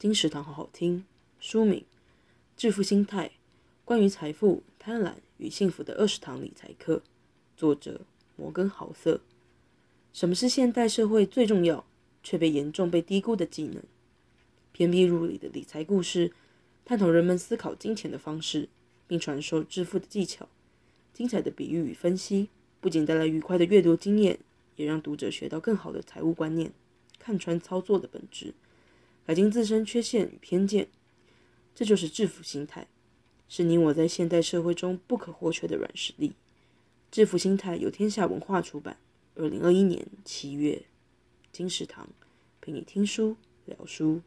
金石堂好好听。书名《致富心态：关于财富、贪婪与幸福的二十堂理财课》，作者摩根豪瑟。什么是现代社会最重要却被严重被低估的技能？偏僻入里的理财故事，探讨人们思考金钱的方式，并传授致富的技巧。精彩的比喻与分析，不仅带来愉快的阅读经验，也让读者学到更好的财务观念，看穿操作的本质，改进自身缺陷与偏见。这就是致富心态，是你我在现代社会中不可或缺的软实力。致富心态由天下文化出版，二零二一年七月。金石堂陪你听书聊书。